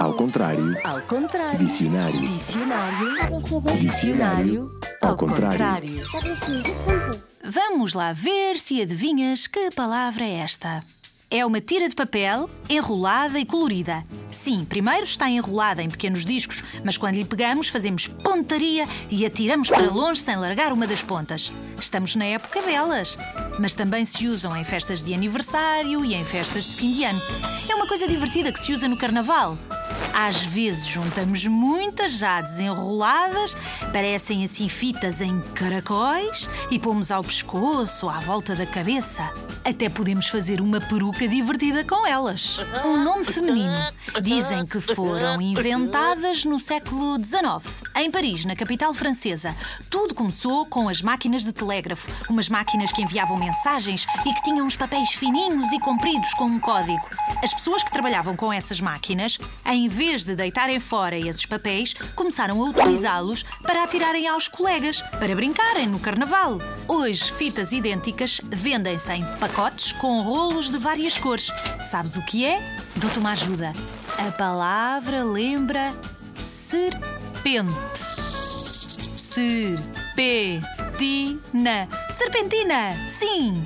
Ao contrário. Ao contrário. Dicionário. Dicionário. Dicionário. Ao contrário. Vamos lá ver se adivinhas que palavra é esta. É uma tira de papel enrolada e colorida. Sim, primeiro está enrolada em pequenos discos, mas quando lhe pegamos, fazemos pontaria e atiramos para longe sem largar uma das pontas. Estamos na época delas. Mas também se usam em festas de aniversário e em festas de fim de ano. É uma coisa divertida que se usa no carnaval. Às vezes juntamos muitas já desenroladas, parecem assim fitas em caracóis e pomos ao pescoço, à volta da cabeça. Até podemos fazer uma peruca divertida com elas. Um nome feminino. Dizem que foram inventadas no século XIX, em Paris, na capital francesa. Tudo começou com as máquinas de telégrafo, umas máquinas que enviavam mensagens e que tinham uns papéis fininhos e compridos com um código. As pessoas que trabalhavam com essas máquinas, em vez de deitarem fora esses papéis, começaram a utilizá-los para atirarem aos colegas, para brincarem no carnaval. Hoje, fitas idênticas vendem-se em pacotes com rolos de várias cores. Sabes o que é? Dou-te uma ajuda. A palavra lembra serpente. Serpentina. Serpentina, sim!